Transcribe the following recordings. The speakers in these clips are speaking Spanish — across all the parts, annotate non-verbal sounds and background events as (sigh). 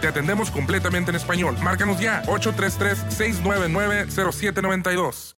Te atendemos completamente en español. Márcanos ya, 833-699-0792. Hoy en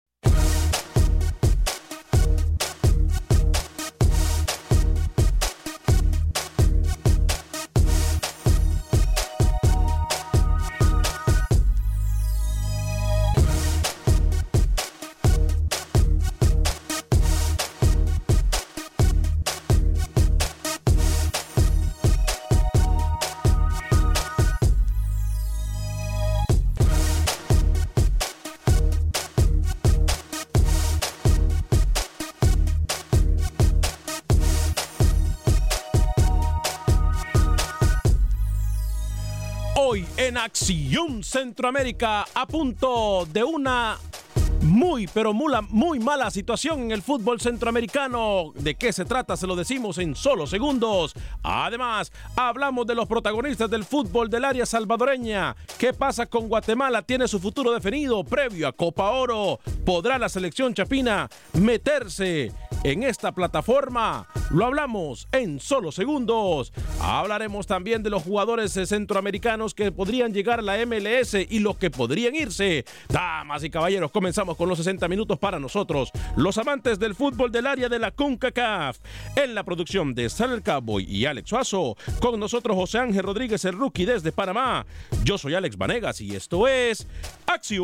Acción Centroamérica a punto de una muy, pero mula- muy mala situación en el fútbol centroamericano. ¿De qué se trata? Se lo decimos en solo segundos. Además, hablamos de los protagonistas del fútbol del área salvadoreña. ¿Qué pasa con Guatemala? ¿Tiene su futuro definido previo a Copa Oro? ¿Podrá la selección chapina meterse en esta plataforma? Lo hablamos en solo segundos. Hablaremos también de los jugadores centroamericanos que podrían llegar a la MLS y los que podrían irse. Damas y caballeros, comenzamos con los 60 minutos para nosotros, los amantes del fútbol del área de la CONCACAF. En la producción de Sal Cowboy y Alex Suazo, con nosotros José Ángel Rodríguez, el rookie desde Panamá. Yo soy Alex Vanegas y esto es Acción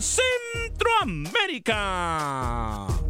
Centroamérica.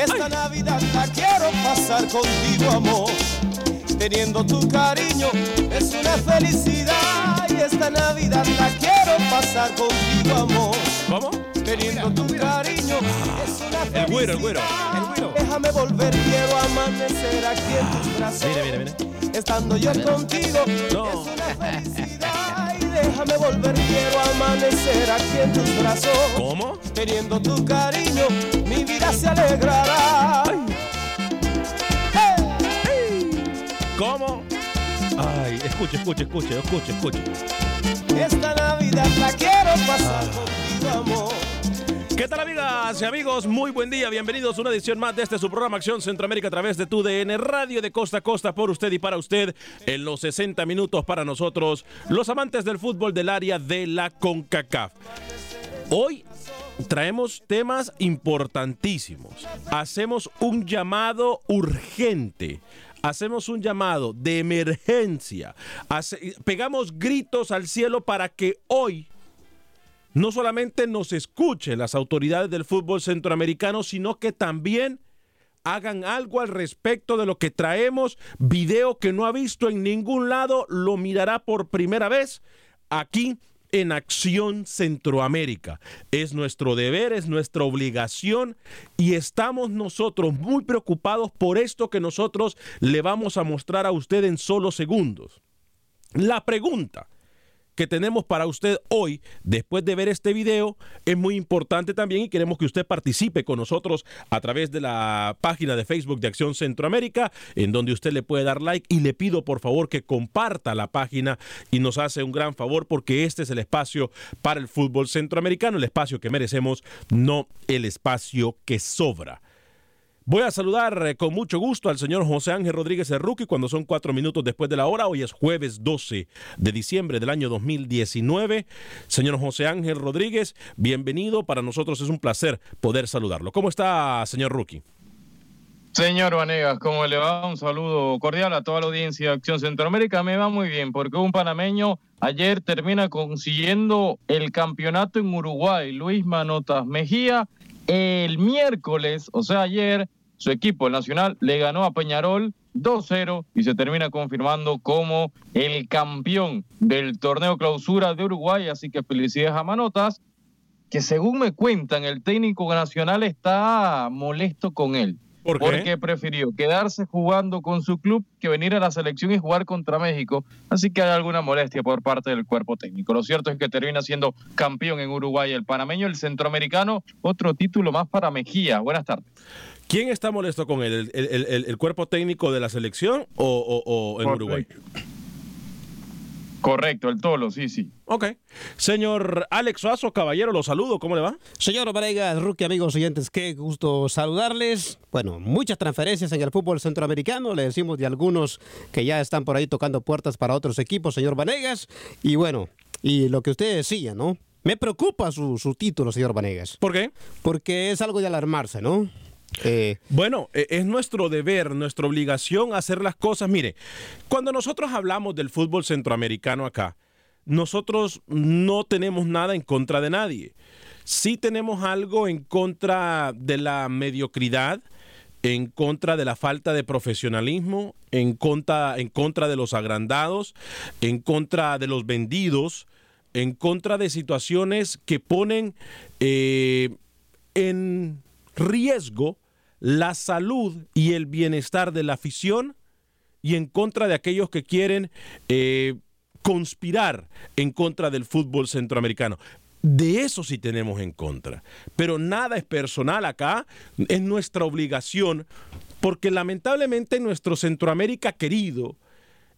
Esta Navidad la quiero pasar contigo, amor. Teniendo tu cariño es una felicidad y esta Navidad la quiero pasar contigo, amor. ¿Cómo? Teniendo tu cariño es una felicidad. El güero, el güero. Déjame volver, quiero amanecer aquí en tus brazos. Mire, mire, mire. Estando yo contigo No. es una felicidad déjame volver, quiero amanecer aquí en tus brazos. ¿Cómo? Teniendo tu cariño, mi vida se alegrará. ¿Cómo? Ay, escuche, escuche, escuche, escuche, escuche. Esta Navidad la quiero pasar Ah. contigo, amor. ¿Qué tal amigas y amigos? Muy buen día, bienvenidos a una edición más de este su programa Acción Centroamérica a través de tu DN Radio de costa a costa por usted y para usted en los 60 minutos para nosotros, los amantes del fútbol del área de la CONCACAF. Hoy traemos temas importantísimos. Hacemos un llamado urgente. Hacemos un llamado de emergencia. Pegamos gritos al cielo para que hoy no solamente nos escuchen las autoridades del fútbol centroamericano, sino que también hagan algo al respecto de lo que traemos. Video que no ha visto en ningún lado, lo mirará por primera vez aquí en Acción Centroamérica. Es nuestro deber, es nuestra obligación y estamos nosotros muy preocupados por esto que nosotros le vamos a mostrar a usted en solo segundos. La pregunta que tenemos para usted hoy, después de ver este video, es muy importante también y queremos que usted participe con nosotros a través de la página de Facebook de Acción Centroamérica, en donde usted le puede dar like y le pido por favor que comparta la página y nos hace un gran favor porque este es el espacio para el fútbol centroamericano, el espacio que merecemos, no el espacio que sobra. Voy a saludar eh, con mucho gusto al señor José Ángel Rodríguez Erruqui cuando son cuatro minutos después de la hora. Hoy es jueves 12 de diciembre del año 2019. Señor José Ángel Rodríguez, bienvenido. Para nosotros es un placer poder saludarlo. ¿Cómo está, señor Rookie? Señor Vanegas, ¿cómo le va? Un saludo cordial a toda la audiencia de Acción Centroamérica. Me va muy bien porque un panameño ayer termina consiguiendo el campeonato en Uruguay. Luis Manotas Mejía, el miércoles, o sea, ayer, su equipo, el Nacional, le ganó a Peñarol 2-0 y se termina confirmando como el campeón del torneo clausura de Uruguay. Así que felicidades a Manotas, que según me cuentan, el técnico nacional está molesto con él. ¿Por qué? Porque prefirió quedarse jugando con su club que venir a la selección y jugar contra México. Así que hay alguna molestia por parte del cuerpo técnico. Lo cierto es que termina siendo campeón en Uruguay el panameño, el centroamericano. Otro título más para Mejía. Buenas tardes. ¿Quién está molesto con él? ¿El, el- el- el cuerpo técnico de la selección o, o- o en Correcto. Uruguay? Correcto, el Tolo, sí, sí. Ok. Señor Alex Suazo, caballero, lo saludo. ¿Cómo le va? Señor Varegas, Rookie, amigos oyentes, qué gusto saludarles. Bueno, muchas transferencias en el fútbol centroamericano. Le decimos de algunos que ya están por ahí tocando puertas para otros equipos, señor Vanegas. Y bueno, y lo que usted decía, ¿no? Me preocupa su, su título, señor Vanegas. ¿Por qué? Porque es algo de alarmarse, ¿no? Eh, Bueno, eh, es nuestro deber, nuestra obligación hacer las cosas. Mire, cuando nosotros hablamos del fútbol centroamericano acá, nosotros no tenemos nada en contra de nadie. Sí tenemos algo en contra de la mediocridad, en contra de la falta de profesionalismo, en contra, en contra de los agrandados, en contra de los vendidos, en contra de situaciones que ponen eh, en riesgo la salud y el bienestar de la afición y en contra de aquellos que quieren eh, conspirar en contra del fútbol centroamericano. De eso sí tenemos en contra. Pero nada es personal acá, es nuestra obligación, porque lamentablemente en nuestro Centroamérica querido,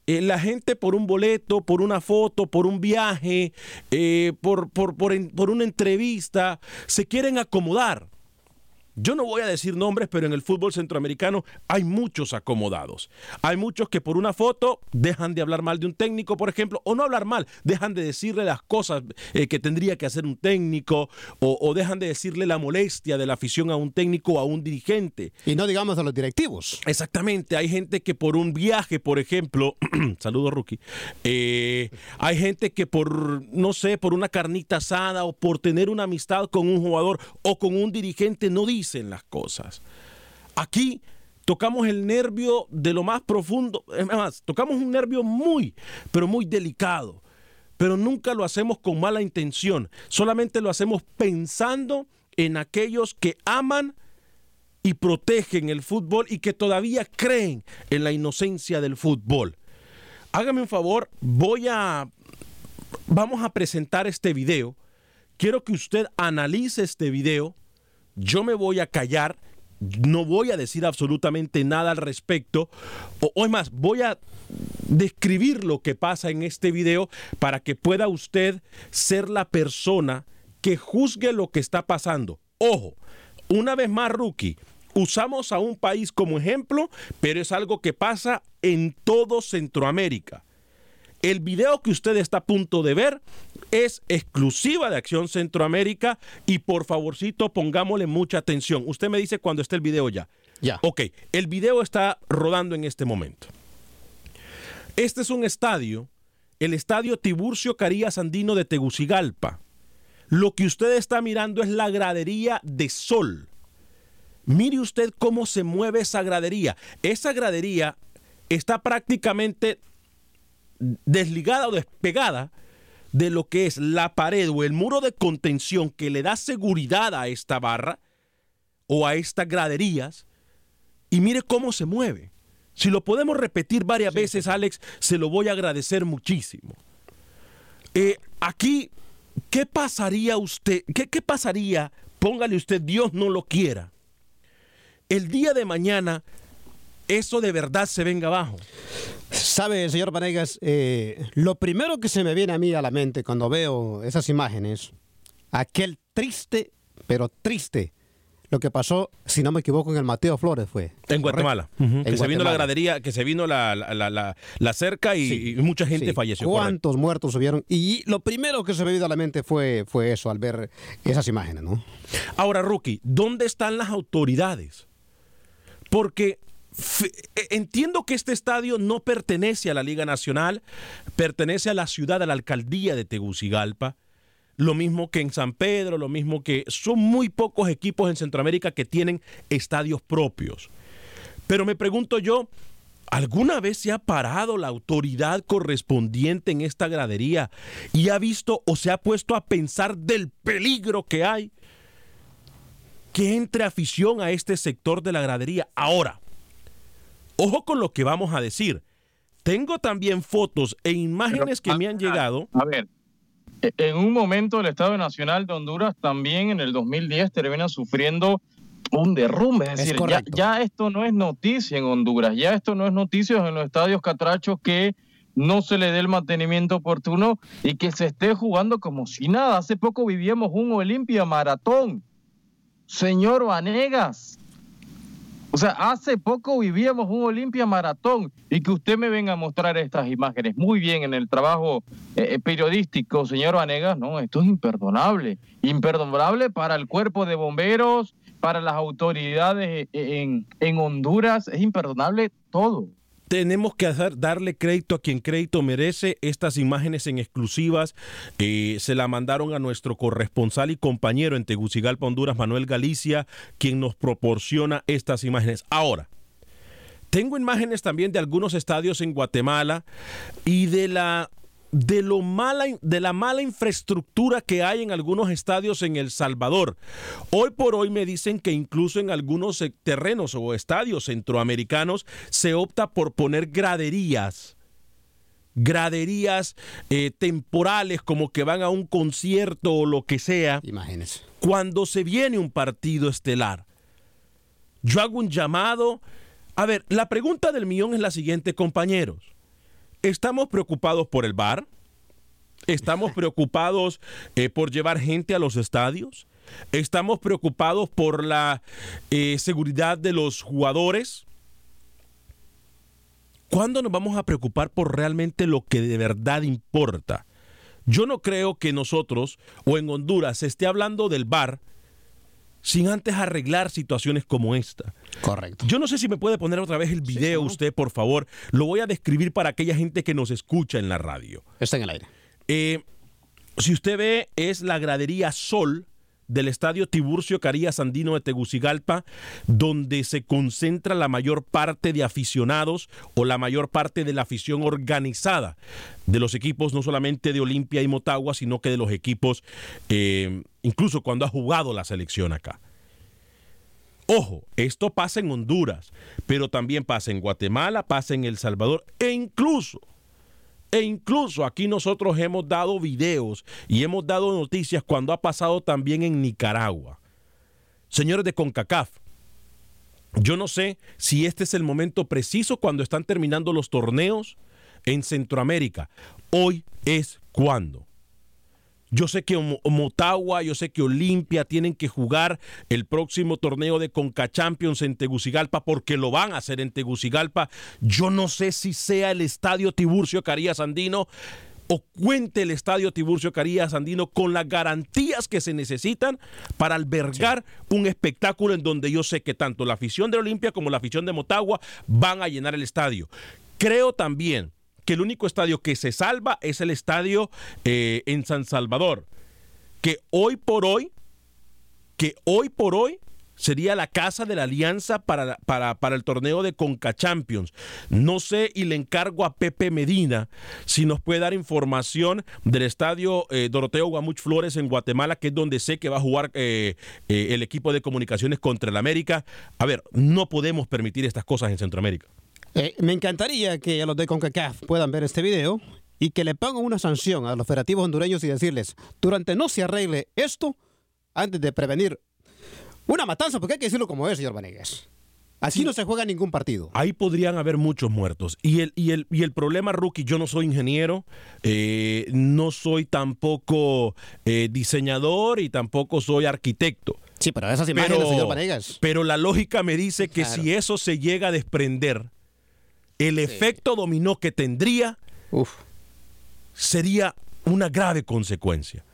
eh, la gente por un boleto, por una foto, por un viaje, eh, por, por, por por una entrevista, se quieren acomodar. Yo no voy a decir nombres, pero en el fútbol centroamericano hay muchos acomodados. Hay muchos que por una foto dejan de hablar mal de un técnico, por ejemplo, o no hablar mal, dejan de decirle las cosas eh, que tendría que hacer un técnico, o, o dejan de decirle la molestia de la afición a un técnico o a un dirigente. y no digamos a los directivos. Exactamente, hay gente que por un viaje, por ejemplo, (clears throat) saludo rookie, eh, hay gente que por, no sé, por una carnita asada o por tener una amistad con un jugador o con un dirigente no dicen las cosas. Aquí tocamos el nervio de lo más profundo, es más, tocamos un nervio muy, pero muy delicado, pero nunca lo hacemos con mala intención, solamente lo hacemos pensando en aquellos que aman y protegen el fútbol y que todavía creen en la inocencia del fútbol. Hágame un favor, voy a vamos a presentar este video. Quiero que usted analice este video. Yo me voy a callar, no voy a decir absolutamente nada al respecto. O, es más, voy a describir lo que pasa en este video para que pueda usted ser la persona que juzgue lo que está pasando. Ojo, una vez más, rookie, usamos a un país como ejemplo, pero es algo que pasa en todo Centroamérica. El video que usted está a punto de ver es exclusiva de Acción Centroamérica y por favorcito pongámosle mucha atención. Usted me dice cuando esté el video ya. Ya. Ok, el video está rodando en este momento. Este es un estadio, el estadio Tiburcio Carías Andino de Tegucigalpa. Lo que usted está mirando es la gradería de sol. Mire usted cómo se mueve esa gradería. Esa gradería está prácticamente desligada o despegada de lo que es la pared o el muro de contención que le da seguridad a esta barra o a estas graderías y mire cómo se mueve. Si lo podemos repetir varias veces, Alex, se lo voy a agradecer muchísimo. Eh, aquí, ¿qué pasaría usted? ¿Qué, ¿Qué pasaría? Póngale usted, Dios no lo quiera. El día de mañana, eso de verdad se venga abajo. Sabe, señor Vanegas, eh, lo primero que se me viene a mí a la mente cuando veo esas imágenes, aquel triste, pero triste, lo que pasó, si no me equivoco, en el Mateo Flores fue. En Guatemala. Que se vino la gradería, que se vino la, la, la- cerca y, Sí, y mucha gente sí. falleció. correcto. ¿Cuántos muertos hubieron? Y lo primero que se me vino a la mente fue, fue eso, al ver esas imágenes, ¿no? Ahora, Rookie, ¿dónde están las autoridades? Porque entiendo que este estadio no pertenece a la Liga Nacional, pertenece a la ciudad, a la alcaldía de Tegucigalpa. Lo mismo que en San Pedro, lo mismo que son muy pocos equipos en Centroamérica que tienen estadios propios. Pero me pregunto yo, ¿alguna vez se ha parado la autoridad correspondiente en esta gradería y ha visto o se ha puesto a pensar del peligro que hay? que entre afición a este sector de la gradería. Ahora, ojo con lo que vamos a decir. Tengo también fotos e imágenes que me han llegado. A ver, e- en un momento el Estado Nacional de Honduras también en el 2010 termina sufriendo un derrumbe. Es Es decir, ya, correcto. ya esto no es noticia en Honduras, ya esto no es noticia en los estadios catrachos que no se le dé el mantenimiento oportuno y que se esté jugando como si nada. Hace poco vivíamos un Olimpia Maratón. Señor Vanegas, o sea, hace poco vivíamos un Olimpia Maratón y que usted me venga a mostrar estas imágenes. Muy bien en el trabajo eh, periodístico, señor Vanegas, no, esto es imperdonable. Imperdonable para el cuerpo de bomberos, para las autoridades eh, en, en Honduras, es imperdonable todo. Tenemos que darle crédito a quien crédito merece. Estas imágenes en exclusivas eh, se la mandaron a nuestro corresponsal y compañero en Tegucigalpa, Honduras, Manuel Galicia, quien nos proporciona estas imágenes. Ahora, tengo imágenes también de algunos estadios en Guatemala y de la de lo mala de la mala infraestructura que hay en algunos estadios en El Salvador. Hoy por hoy me dicen que incluso en algunos eh, terrenos o estadios centroamericanos se opta por poner graderías graderías eh, temporales como que van a un concierto o lo que sea Imágenes. cuando se viene un partido estelar. Yo hago un llamado. A ver, la pregunta del millón es la siguiente, compañeros. ¿Estamos preocupados por el bar? ¿Estamos (laughs) preocupados eh, por llevar gente a los estadios? ¿Estamos preocupados por la eh, seguridad de los jugadores? ¿Cuándo nos vamos a preocupar por realmente lo que de verdad importa? Yo no creo que nosotros o en Honduras se esté hablando del bar sin antes arreglar situaciones como esta. Correcto. Yo no sé si me puede poner otra vez el video usted, por favor. Lo voy a describir para aquella gente que nos escucha en la radio. Está en el aire. Eh, si usted ve, es la gradería Sol del estadio Tiburcio Carías Andino de Tegucigalpa, donde se concentra la mayor parte de aficionados o la mayor parte de la afición organizada de los equipos, no solamente de Olimpia y Motagua, sino que de los equipos, eh, incluso cuando ha jugado la selección acá. Ojo, esto pasa en Honduras, pero también pasa en Guatemala, pasa en El Salvador e incluso e incluso aquí nosotros hemos dado videos y hemos dado noticias cuando ha pasado también en Nicaragua. Señores de CONCACAF, yo no sé si este es el momento preciso cuando están terminando los torneos en Centroamérica. Hoy es cuando. Yo sé que Mo- Motagua, yo sé que Olimpia tienen que jugar el próximo torneo de Conca Champions en Tegucigalpa porque lo van a hacer en Tegucigalpa. Yo no sé si sea el estadio Tiburcio Carías Andino o cuente el estadio Tiburcio Carías Andino con las garantías que se necesitan para albergar un espectáculo en donde yo sé que tanto la afición de Olimpia como la afición de Motagua van a llenar el estadio. Creo también que el único estadio que se salva es el estadio eh, en San Salvador, que hoy por hoy, que hoy por hoy sería la casa de la alianza para, para, para el torneo de Conca Champions. No sé y le encargo a Pepe Medina si nos puede dar información del estadio eh, Doroteo Guamuch Flores en Guatemala, que es donde sé que va a jugar eh, el equipo de comunicaciones contra el América. A ver, no podemos permitir estas cosas en Centroamérica. Eh, me encantaría que a los de CONCACAF puedan ver este video y que le pongan una sanción a los federativos hondureños y decirles, durante no se arregle esto, antes de prevenir una matanza, porque hay que decirlo como es, señor Vanegas. Así no se juega ningún partido. Ahí podrían haber muchos muertos. Y el, y el, y el problema, Rookie, yo no soy ingeniero, eh, no soy tampoco eh, diseñador y tampoco soy arquitecto. Sí, pero esas imágenes, señor Vanegas. Pero la lógica me dice que Claro. si eso se llega a desprender, el efecto dominó que tendría sería una grave consecuencia.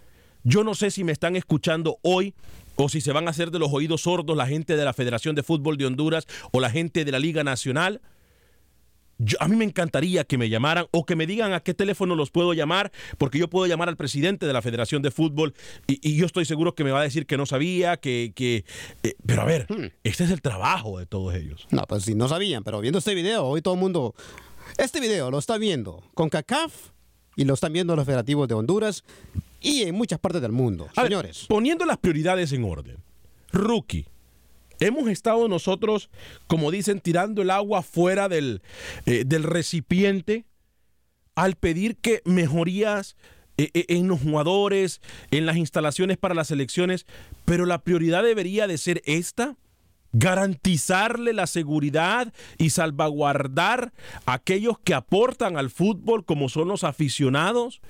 Yo no sé si me están escuchando hoy o si se van a hacer de los oídos sordos la gente de la Federación de Fútbol de Honduras o la gente de la Liga Nacional. Yo- a mí me encantaría que me llamaran o que me digan a qué teléfono los puedo llamar, porque yo puedo llamar al presidente de la Federación de Fútbol y, y yo estoy seguro que me va a decir que no sabía, que... que eh, pero a ver, este es el trabajo de todos ellos. No, pues si no sabían, pero viendo este video, hoy todo el mundo... Este video lo está viendo con CACAF y lo están viendo los federativos de Honduras y en muchas partes del mundo. A ver, Señores, poniendo las prioridades en orden. Rookie. Hemos estado nosotros, como dicen, tirando el agua fuera del, eh, del recipiente al pedir que mejorías eh, eh, en los jugadores, en las instalaciones para las elecciones, pero la prioridad debería de ser esta, garantizarle la seguridad y salvaguardar a aquellos que aportan al fútbol como son los aficionados.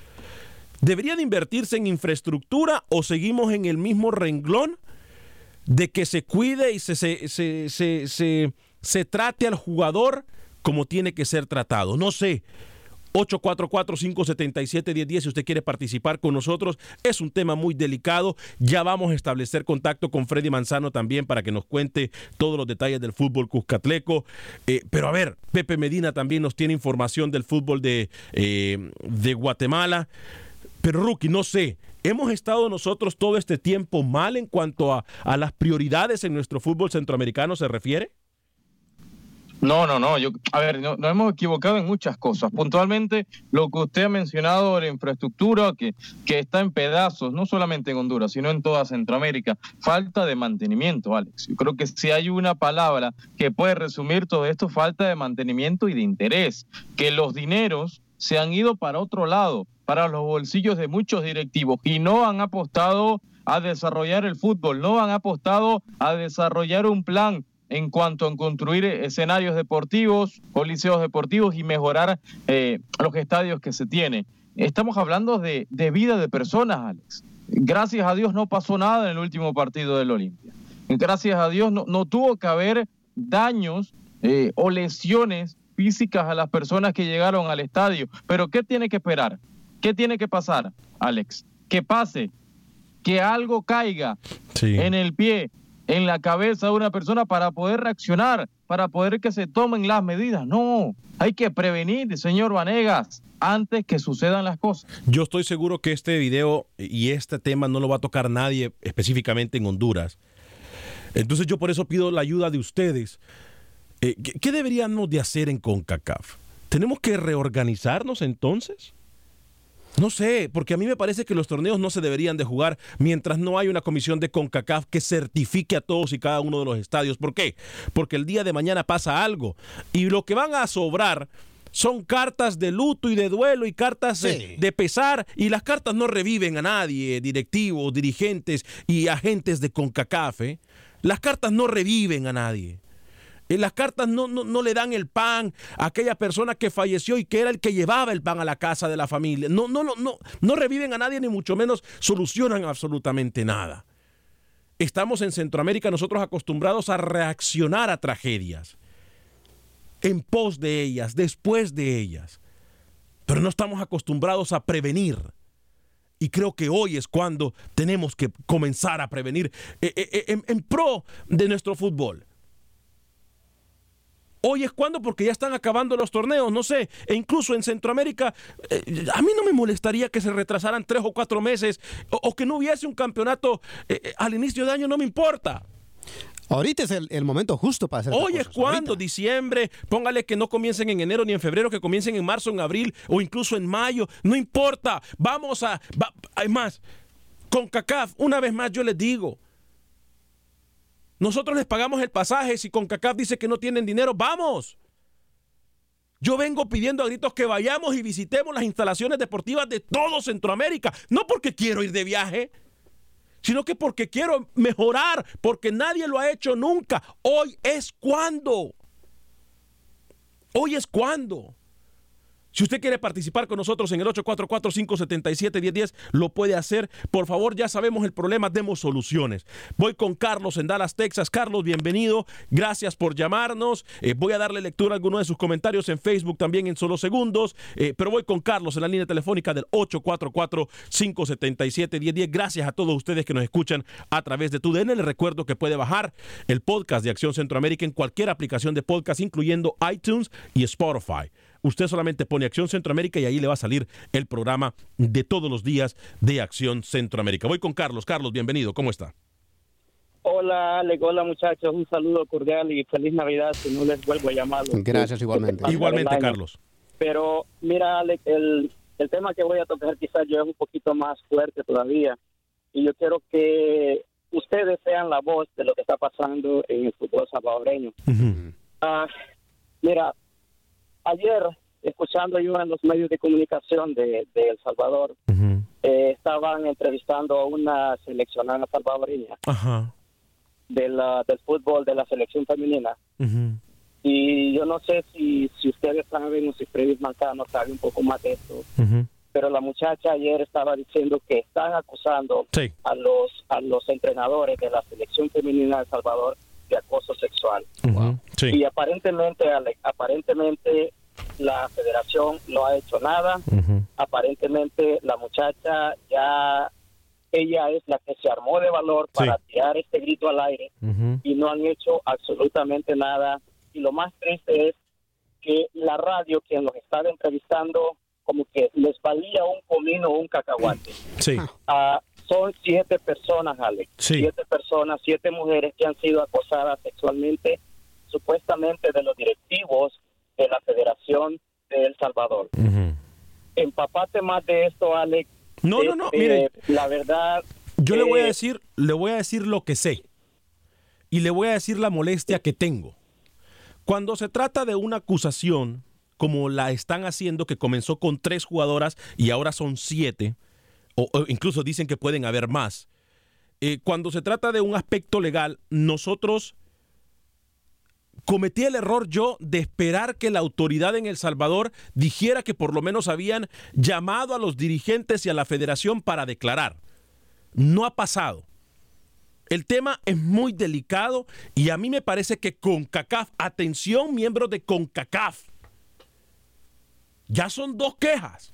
¿Debería de invertirse en infraestructura o seguimos en el mismo renglón de que se cuide y se, se, se, se, trate al jugador como tiene que ser tratado? No sé. 844-577-1010 si usted quiere participar con nosotros. Es un tema muy delicado. Ya vamos a establecer contacto con Freddy Manzano también para que nos cuente todos los detalles del fútbol cuscatleco. Eh, pero a ver, Pepe Medina también nos tiene información del fútbol de, eh, de Guatemala. Pero Rookie, no sé, ¿hemos estado nosotros todo este tiempo mal en cuanto a, a las prioridades en nuestro fútbol centroamericano se refiere? No, no, no. Yo, a ver, no- nos hemos equivocado en muchas cosas. Puntualmente, lo que usted ha mencionado la infraestructura, que, que está en pedazos, no solamente en Honduras, sino en toda Centroamérica. Falta de mantenimiento, Alex. Yo creo que si hay una palabra que puede resumir todo esto, falta de mantenimiento y de interés. Que los dineros se han ido para otro lado, para los bolsillos de muchos directivos, y no han apostado a desarrollar el fútbol, no han apostado a desarrollar un plan en cuanto a construir escenarios deportivos o liceos deportivos y mejorar eh, los estadios que se tienen. Estamos hablando de, de vida de personas, Alex. Gracias a Dios no pasó nada en el último partido del Olimpia. Gracias a Dios no, no tuvo que haber daños eh, o lesiones físicas a las personas que llegaron al estadio. Pero ¿qué tiene que esperar? ¿Qué tiene que pasar, Alex? Que pase, que algo caiga en el pie, en la cabeza de una persona para poder reaccionar para poder que se tomen las medidas. No, hay que prevenir, señor Vanegas, antes que sucedan las cosas. Yo estoy seguro que este video y este tema no lo va a tocar nadie específicamente en Honduras. Entonces yo por eso pido la ayuda de ustedes. Eh, ¿qué, qué deberíamos de hacer en CONCACAF? ¿Tenemos que reorganizarnos entonces? No sé, porque a mí me parece que los torneos no se deberían de jugar mientras no hay una comisión de CONCACAF que certifique a todos y cada uno de los estadios. ¿Por qué? Porque el día de mañana pasa algo y lo que van a sobrar son cartas de luto y de duelo y cartas de, de pesar y las cartas no reviven a nadie, directivos, dirigentes y agentes de CONCACAF. ¿eh? Las cartas no reviven a nadie. Eh, Las cartas no, no, no le dan el pan a aquella persona que falleció y que era el que llevaba el pan a la casa de la familia. No, no, no, no, no reviven a nadie ni mucho menos solucionan absolutamente nada. Estamos en Centroamérica nosotros acostumbrados a reaccionar a tragedias, en pos de ellas, después de ellas, pero no estamos acostumbrados a prevenir. Y creo que hoy es cuando tenemos que comenzar a prevenir eh, eh, eh, en, en pro de nuestro fútbol. Hoy es cuando, porque ya están acabando los torneos, no sé, e incluso en Centroamérica, eh, a mí no me molestaría que se retrasaran tres o cuatro meses o, o que no hubiese un campeonato eh, eh, al inicio de año, no me importa. Ahorita es el, el momento justo para hacer Hoy es cuando, ahorita. diciembre, póngale que no comiencen en enero ni en febrero, que comiencen en marzo, en abril o incluso en mayo, no importa, vamos a, va- hay más, con CACAF, una vez más yo les digo, nosotros les pagamos el pasaje, si con CACAF dice que no tienen dinero, vamos. Yo vengo pidiendo a gritos que vayamos y visitemos las instalaciones deportivas de todo Centroamérica, no porque quiero ir de viaje, sino que porque quiero mejorar, porque nadie lo ha hecho nunca. Hoy es cuando. Hoy es cuando. Si usted quiere participar con nosotros en el 844-577-1010, lo puede hacer. Por favor, ya sabemos el problema, demos soluciones. Voy con Carlos en Dallas, Texas. Carlos, bienvenido. Gracias por llamarnos. Eh, voy a darle lectura a algunos de sus comentarios en Facebook también en solo segundos. Eh, pero voy con Carlos en la línea telefónica del 844-577-1010. Gracias a todos ustedes que nos escuchan a través de tu DN. Les recuerdo que puede bajar el podcast de Acción Centroamérica en cualquier aplicación de podcast, incluyendo iTunes y Spotify. Usted solamente pone Acción Centroamérica y ahí le va a salir el programa de todos los días de Acción Centroamérica. Voy con Carlos. Carlos, bienvenido. ¿Cómo está? Hola, Alex, hola muchachos, un saludo cordial y feliz Navidad si no les vuelvo a llamar. Gracias igualmente. Igualmente. Carlos. Pero mira, Alex, el, el tema que voy a tocar quizás yo es un poquito más fuerte todavía y yo quiero que ustedes sean la voz de lo que está pasando en el fútbol salvadoreño. Ah, mira, ayer escuchando yo en los medios de comunicación de, de El Salvador, eh, estaban entrevistando a una seleccionada salvadoreña de la, del fútbol de la selección femenina. Y yo no sé si, si ustedes saben o si Freddy Mancano sabe un poco más de esto, pero la muchacha ayer estaba diciendo que están acusando Sí. a los a los entrenadores de la selección femenina de El Salvador de acoso sexual. Sí. Y aparentemente, Ale- aparentemente la federación no ha hecho nada. Aparentemente la muchacha ya, ella es la que se armó de valor para tirar este grito al aire y no han hecho absolutamente nada. Y lo más triste es que la radio, quien los estaba entrevistando, como que les valía un comino o un cacahuate. Sí. Ah, son siete personas, Alex. Sí. Siete personas, siete mujeres que han sido acosadas sexualmente, supuestamente de los directivos de la Federación de El Salvador. Empapate más de esto, Alex. No, no, no, Este, mire. La verdad. Yo le voy a eh, decir, le voy a decir lo que sé. Y le voy a decir la molestia que tengo. Cuando se trata de una acusación, como la están haciendo, que comenzó con tres jugadoras y ahora son siete, o, incluso dicen que pueden haber más. eh, cuando se trata de un aspecto legal, nosotros cometí el error yo de esperar que la autoridad en El Salvador dijera que por lo menos habían llamado a los dirigentes y a la federación para declarar. No ha pasado. El tema es muy delicado y a mí me parece que CONCACAF, atención miembros de CONCACAF, ya son dos quejas.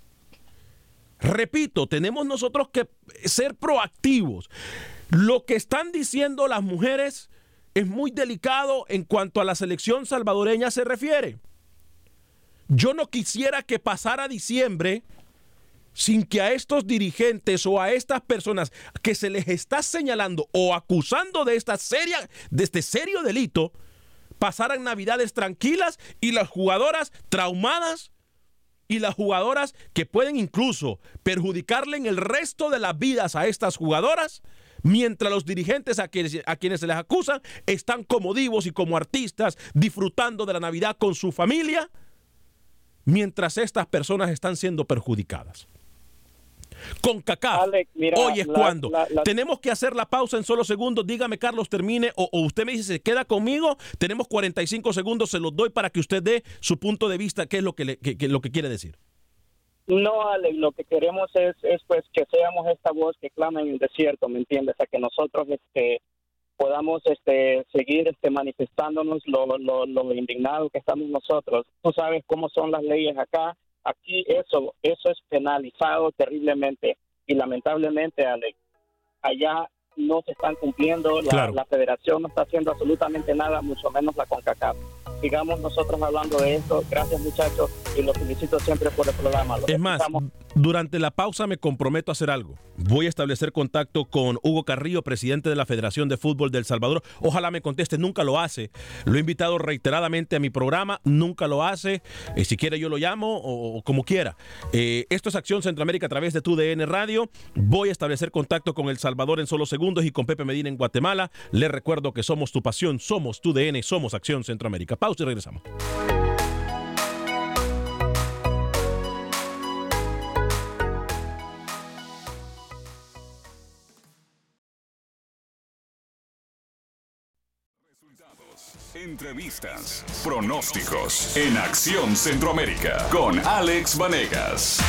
Repito, tenemos nosotros que ser proactivos. Lo que están diciendo las mujeres es muy delicado en cuanto a la selección salvadoreña se refiere. Yo no quisiera que pasara diciembre sin que a estos dirigentes o a estas personas que se les está señalando o acusando de esta seria, de este serio delito, pasaran navidades tranquilas y las jugadoras traumadas y las jugadoras que pueden incluso perjudicarle en el resto de las vidas a estas jugadoras, mientras los dirigentes a quienes, se les acusan están como divos y como artistas disfrutando de la Navidad con su familia, mientras estas personas están siendo perjudicadas. Con CACAF, Alex, mira, hoy es la- cuando. la- la- Tenemos que hacer la pausa en solo segundos. Dígame, Carlos, termine. O, o usted me dice, se queda conmigo. Tenemos 45 segundos, se los doy para que usted dé su punto de vista, qué es lo que, le- que- que- lo que quiere decir. No, Alex, lo que queremos es, es pues que seamos esta voz que clama en el desierto, ¿me entiendes? A que nosotros este, podamos este, seguir este, manifestándonos lo, lo, lo indignados que estamos nosotros. Tú sabes cómo son las leyes acá. Aquí eso, eso es penalizado terriblemente y lamentablemente, Alex, allá no se están cumpliendo, la, Claro. la federación no está haciendo absolutamente nada, mucho menos la CONCACAF. Sigamos nosotros hablando de esto. Gracias muchachos y los felicito siempre por el programa. Los Es más, durante la pausa me comprometo a hacer algo. Voy a establecer contacto con Hugo Carrillo, presidente de la Federación de Fútbol del Salvador. Ojalá me conteste, nunca lo hace. Lo he invitado reiteradamente a mi programa, nunca lo hace. Eh, si quiere yo lo llamo o, o como quiera. Eh, esto es Acción Centroamérica a través de tu DN Radio. Voy a establecer contacto con El Salvador en solo segundos y con Pepe Medina en Guatemala. Les recuerdo que somos tu pasión, somos tu DN, somos Acción Centroamérica. Pausa y regresamos. Entrevistas, pronósticos en Acción Centroamérica con Alex Vanegas.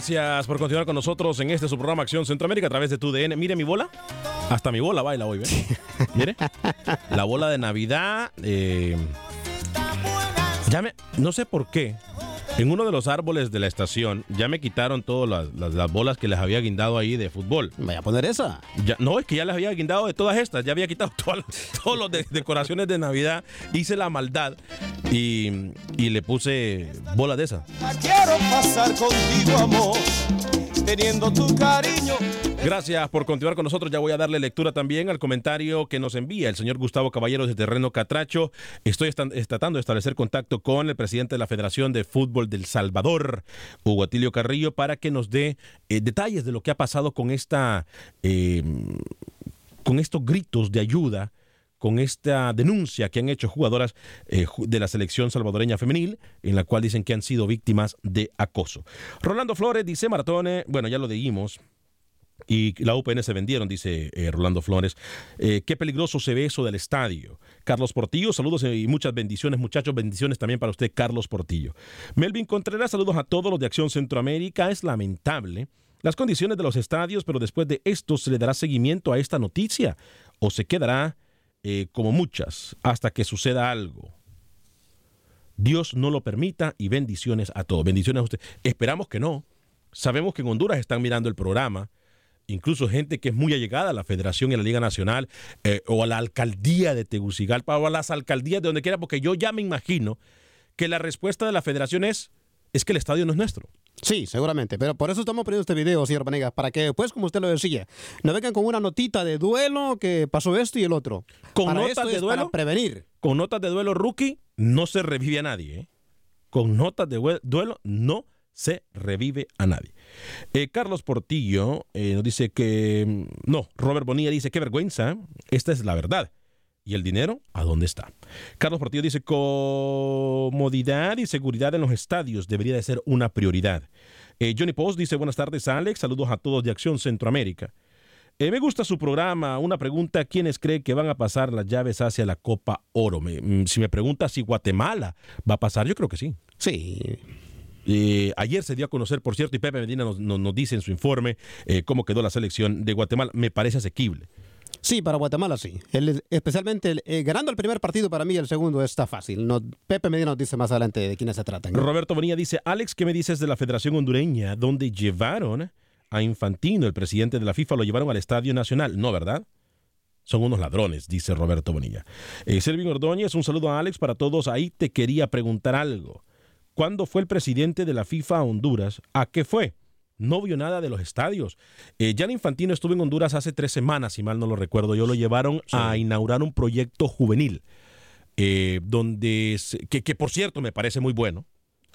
Gracias por continuar con nosotros en este su programa Acción Centroamérica a través de tu DN. Mire mi bola. Hasta mi bola baila hoy, ¿ve? Mire. La bola de Navidad. eh, ya me, no sé por qué. En uno de los árboles de la estación ya me quitaron todas las, las- las bolas que les había guindado ahí de fútbol. Vaya a poner esa. Ya, no, es que ya les había guindado de todas estas. Ya había quitado (laughs) todas todos los de- decoraciones de Navidad. Hice la maldad y, y le puse bolas de esas. Quiero pasar contigo, amor. Teniendo tu cariño. Gracias por continuar con nosotros. Ya voy a darle lectura también al comentario que nos envía el señor Gustavo Caballero de Terreno Catracho. Estoy tratando de establecer contacto con el presidente de la Federación de Fútbol del Salvador, Hugo Atilio Carrillo, para que nos dé eh, detalles de lo que ha pasado con esta, eh, con estos gritos de ayuda con esta denuncia que han hecho jugadoras eh, de la selección salvadoreña femenil, en la cual dicen que han sido víctimas de acoso. Rolando Flores dice, Maratone, bueno, ya lo dijimos, y la UPN se vendieron, dice eh, Rolando Flores. Eh, qué peligroso se ve eso del estadio. Carlos Portillo, saludos y muchas bendiciones, muchachos. Bendiciones también para usted, Carlos Portillo. Melvin Contreras, saludos a todos los de Acción Centroamérica. Es lamentable las condiciones de los estadios, pero después de esto se le dará seguimiento a esta noticia o se quedará eh, como muchas hasta que suceda algo. Dios no lo permita y bendiciones a todos. Bendiciones a usted. Esperamos que no. Sabemos que en Honduras están mirando el programa incluso gente que es muy allegada a la Federación y a la Liga Nacional eh, o a la alcaldía de Tegucigalpa o a las alcaldías de donde quiera, porque yo ya me imagino que la respuesta de la Federación es es que el estadio no es nuestro. Sí, seguramente, pero por eso estamos poniendo este video, señor Vanegas, para que después, como usted lo decía, no vengan con una notita de duelo que pasó esto y el otro. Con Para notas de es duelo. Para prevenir. Con notas de duelo rookie no se revive a nadie. ¿eh? Con notas de duelo no se revive a nadie. Eh, Carlos Portillo eh, nos dice que mm, no, Robert Bonilla dice qué vergüenza, esta es la verdad. ¿Y el dinero? ¿A dónde está? Carlos Portillo dice, comodidad y seguridad en los estadios debería de ser una prioridad. Eh, Johnny Post dice, buenas tardes Alex, saludos a todos de Acción Centroamérica. Me gusta su programa. Una pregunta, ¿quiénes creen que van a pasar las llaves hacia la Copa Oro? Mm, si me pregunta si Guatemala va a pasar, yo creo que sí. Sí. Eh, ayer se dio a conocer, por cierto, y Pepe Medina nos, nos- nos dice en su informe eh, cómo quedó la selección de Guatemala. Me parece asequible. Sí, para Guatemala sí. El- especialmente el- eh, ganando el primer partido para mí, el segundo está fácil. No, Pepe Medina nos dice más adelante de quiénes se tratan. Roberto Bonilla dice, Alex, ¿qué me dices de la Federación Hondureña donde llevaron a Infantino, el presidente de la FIFA, lo llevaron al Estadio Nacional? No, ¿verdad? Son unos ladrones, dice Roberto Bonilla. Eh, Selvin Ordóñez, un saludo a Alex para todos. Ahí te quería preguntar algo. ¿Cuándo fue el presidente de la FIFA a Honduras? ¿A qué fue? No vio nada de los estadios. Eh, Jan Infantino estuvo en Honduras hace tres semanas, si mal no lo recuerdo. Yo lo llevaron a inaugurar un proyecto juvenil, eh, donde, se- que, que por cierto me parece muy bueno,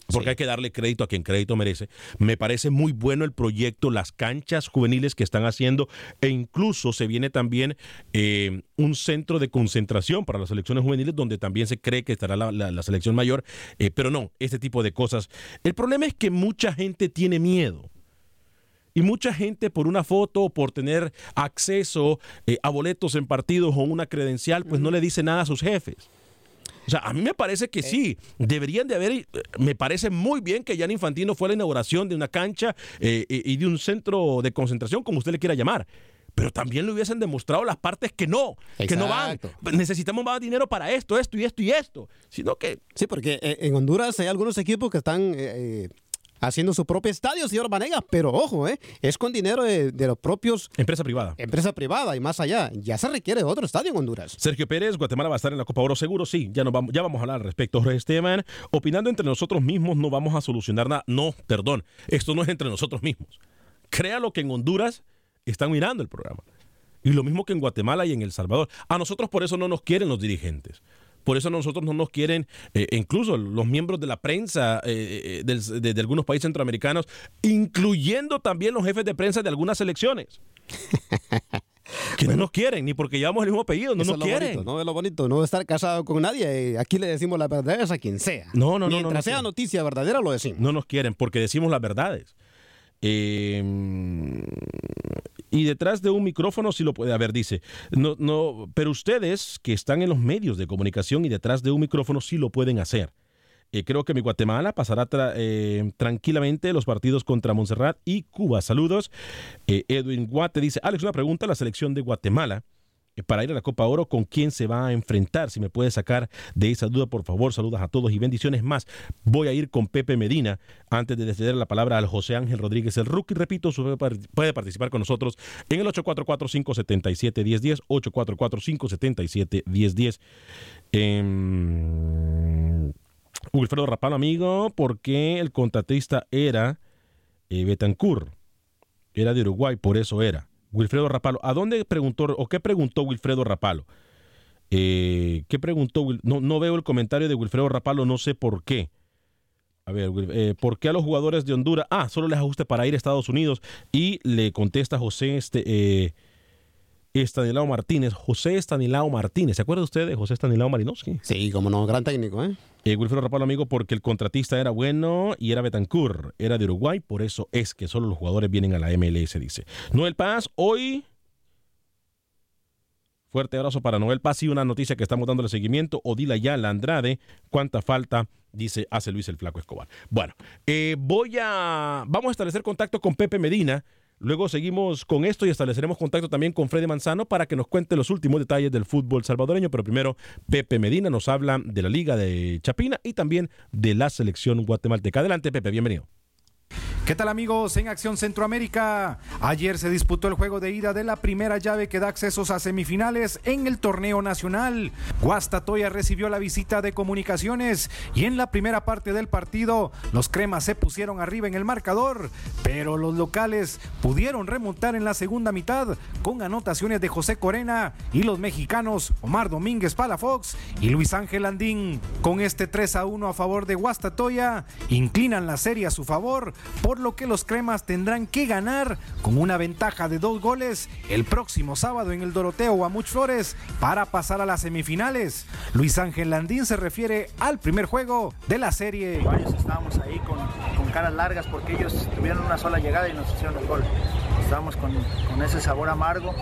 porque hay que darle crédito a quien crédito merece. Me parece muy bueno el proyecto, las canchas juveniles que están haciendo e incluso se viene también eh, un centro de concentración para las selecciones juveniles donde también se cree que estará la, la- la selección mayor, eh, pero no, este tipo de cosas. El problema es que mucha gente tiene miedo. Y mucha gente por una foto o por tener acceso eh, a boletos en partidos o una credencial, pues no le dice nada a sus jefes. O sea, a mí me parece que sí, deberían de haber, eh, me parece muy bien que Jan Infantino fue a la inauguración de una cancha eh, y de un centro de concentración, como usted le quiera llamar. Pero también le hubiesen demostrado las partes que no, que no van. Necesitamos más dinero para esto, esto y esto y esto. Sino que... Sí, porque eh, en Honduras hay algunos equipos que están eh, eh, haciendo su propio estadio, señor Vanega, pero ojo, eh, es con dinero de, de los propios... Empresa privada. Empresa privada y más allá. Ya se requiere otro estadio en Honduras. Sergio Pérez, Guatemala va a estar en la Copa Oro seguro, sí, ya, nos vamos, ya vamos a hablar al respecto. Jorge Esteban, opinando entre nosotros mismos no vamos a solucionar nada. No, perdón, esto no es entre nosotros mismos. Créalo que en Honduras están mirando el programa. Y lo mismo que en Guatemala y en El Salvador. A nosotros por eso no nos quieren los dirigentes. Por eso nosotros no nos quieren, eh, incluso los miembros de la prensa eh, eh, del- de, de algunos países centroamericanos, incluyendo también los jefes de prensa de algunas elecciones. (laughs) que no nos quieren, ni porque llevamos el mismo apellido, no Eso nos es lo quieren. bonito, no es lo bonito, no estar casado con nadie. Aquí le decimos la verdad es a quien sea. No, no, no, no, Mientras no sea quieren. noticia verdadera, lo decimos. No nos quieren porque decimos las verdades. Eh, y detrás de un micrófono sí lo puede haber, dice. No, no, pero ustedes que están en los medios de comunicación y detrás de un micrófono sí lo pueden hacer. Eh, creo que mi Guatemala pasará eh, tranquilamente los partidos contra Montserrat y Cuba. Saludos. Eh, Edwin Guate dice, Alex, una pregunta la selección de Guatemala. Eh, Para ir a la Copa Oro, ¿con quién se va a enfrentar? Si me puede sacar de esa duda, por favor, saludos a todos y bendiciones más. Voy a ir con Pepe Medina antes de ceder la palabra al José Ángel Rodríguez, el rookie. Repito, puede participar con nosotros en el 844-577-1010, 844-577-1010. Em, Wilfredo Rapalo, amigo, porque el contratista era eh, Betancourt, era de Uruguay, por eso era. Wilfredo Rapalo, ¿a dónde preguntó o qué preguntó Wilfredo Rapalo? Eh, ¿Qué preguntó? No, no veo el comentario de Wilfredo Rapalo, no sé por qué. A ver, eh, ¿por qué a los jugadores de Honduras? Ah, solo les ajuste para ir a Estados Unidos. Y le contesta José este, eh, Estanislao Martínez. José Estanislao Martínez. ¿Se acuerda usted de José Estanislao Malinowski? Sí, como no, gran técnico, ¿eh? Eh, Wilfredo Rapalo, amigo, porque el contratista era bueno y era Betancourt, era de Uruguay, por eso es que solo los jugadores vienen a la MLS, dice. Noel Paz, hoy. Fuerte abrazo para Noel Paz y una noticia que estamos dándole seguimiento. Odila Yala Andrade, cuánta falta, dice, hace Luis el Flaco Escobar. Bueno, eh, voy a. Vamos a establecer contacto con Pepe Medina. Luego seguimos con esto y estableceremos contacto también con Freddy Manzano para que nos cuente los últimos detalles del fútbol salvadoreño. Pero primero, Pepe Medina nos habla de la Liga de Chapina y también de la selección guatemalteca. Adelante, Pepe, bienvenido. ¿Qué tal amigos en Acción Centroamérica? Ayer se disputó el juego de ida de la primera llave que da accesos a semifinales en el torneo nacional. Guastatoya recibió la visita de comunicaciones y en la primera parte del partido los cremas se pusieron arriba en el marcador, pero los locales pudieron remontar en la segunda mitad con anotaciones de José Corena y los mexicanos Omar Domínguez Palafox y Luis Ángel Andín. Con este 3 a 1 a favor de Guastatoya, inclinan la serie a su favor por lo que los cremas tendrán que ganar con una ventaja de dos goles el próximo sábado en el Doroteo Guamuch Flores para pasar a las semifinales. Luis Ángel Landín se refiere al primer juego de la serie. Varios estábamos ahí con, caras largas porque ellos tuvieron una sola llegada y nos hicieron el gol. Estábamos con, con ese sabor amargo,